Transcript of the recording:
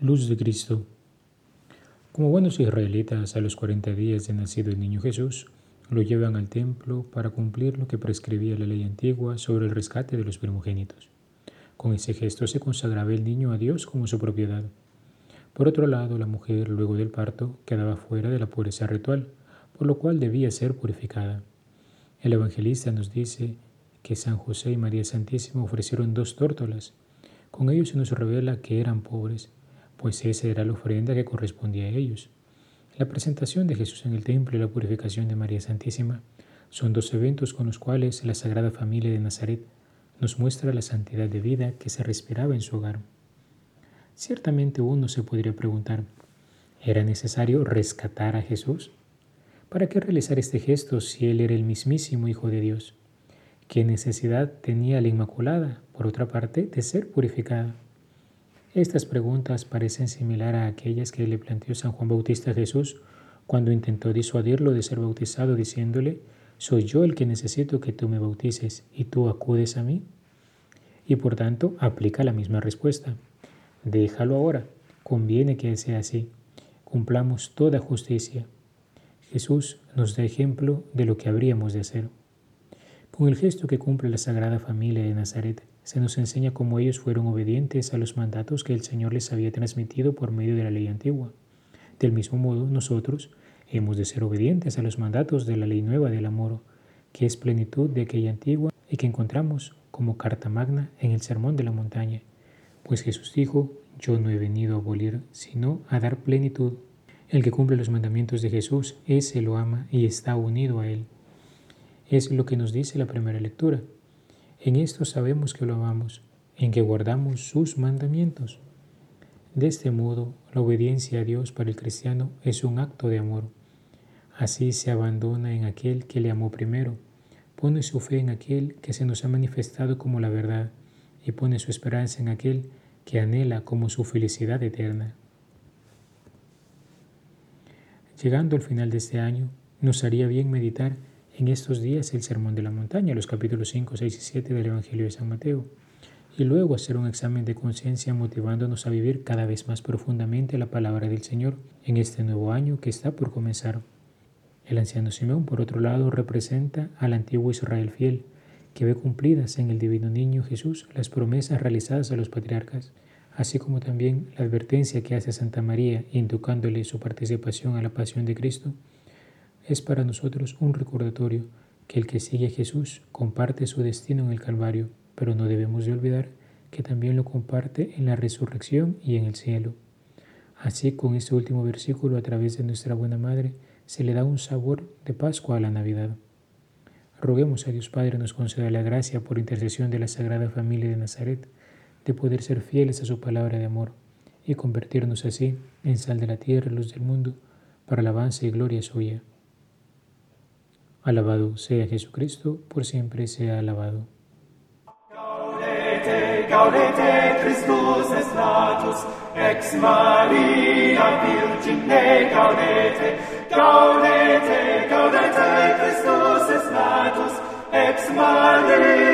Luz de Cristo. Como buenos israelitas, a los 40 días de nacido el niño Jesús, lo llevan al templo para cumplir lo que prescribía la ley antigua sobre el rescate de los primogénitos. Con ese gesto se consagraba el niño a Dios como su propiedad. Por otro lado, la mujer, luego del parto, quedaba fuera de la pureza ritual, por lo cual debía ser purificada. El evangelista nos dice que San José y María Santísima ofrecieron dos tórtolas. Con ello se nos revela que eran pobres, pues esa era la ofrenda que correspondía a ellos. La presentación de Jesús en el templo y la purificación de María Santísima son dos eventos con los cuales la Sagrada Familia de Nazaret nos muestra la santidad de vida que se respiraba en su hogar. Ciertamente uno se podría preguntar, ¿era necesario rescatar a Jesús? ¿Para qué realizar este gesto si Él era el mismísimo Hijo de Dios? ¿Qué necesidad tenía la Inmaculada, por otra parte, de ser purificada? Estas preguntas parecen similar a aquellas que le planteó San Juan Bautista a Jesús cuando intentó disuadirlo de ser bautizado diciéndole, soy yo el que necesito que tú me bautices y tú acudes a mí. Y por tanto aplica la misma respuesta. Déjalo ahora, conviene que sea así. Cumplamos toda justicia. Jesús nos da ejemplo de lo que habríamos de hacer. Con el gesto que cumple la Sagrada Familia de Nazaret, se nos enseña cómo ellos fueron obedientes a los mandatos que el Señor les había transmitido por medio de la ley antigua. Del mismo modo, nosotros hemos de ser obedientes a los mandatos de la ley nueva del amor, que es plenitud de aquella antigua y que encontramos como carta magna en el Sermón de la Montaña. Pues Jesús dijo, yo no he venido a abolir, sino a dar plenitud. El que cumple los mandamientos de Jesús, ese lo ama y está unido a él. Es lo que nos dice la primera lectura. En esto sabemos que lo amamos, en que guardamos sus mandamientos. De este modo, la obediencia a Dios para el cristiano es un acto de amor. Así se abandona en aquel que le amó primero, pone su fe en aquel que se nos ha manifestado como la verdad y pone su esperanza en aquel que anhela como su felicidad eterna. Llegando al final de este año, nos haría bien meditar en estos días el Sermón de la Montaña, los capítulos 5, 6 y 7 del Evangelio de San Mateo, y luego hacer un examen de conciencia motivándonos a vivir cada vez más profundamente la palabra del Señor en este nuevo año que está por comenzar. El anciano Simeón, por otro lado, representa al antiguo Israel fiel, que ve cumplidas en el divino niño Jesús las promesas realizadas a los patriarcas, así como también la advertencia que hace Santa María indicándole su participación a la pasión de Cristo es para nosotros un recordatorio que el que sigue a Jesús comparte su destino en el Calvario, pero no debemos de olvidar que también lo comparte en la resurrección y en el cielo. Así, con este último versículo, a través de nuestra buena Madre, se le da un sabor de Pascua a la Navidad. Roguemos a Dios Padre nos conceda la gracia por intercesión de la Sagrada Familia de Nazaret de poder ser fieles a su palabra de amor y convertirnos así en sal de la tierra luz del mundo para alabanza y gloria suya. Alabado sea Jesucristo, por siempre sea alabado. gaudete, gaudete, Christus es natus, ex Maria Virgine, gaudete, gaudete, gaudete, Christus es natus, ex Maria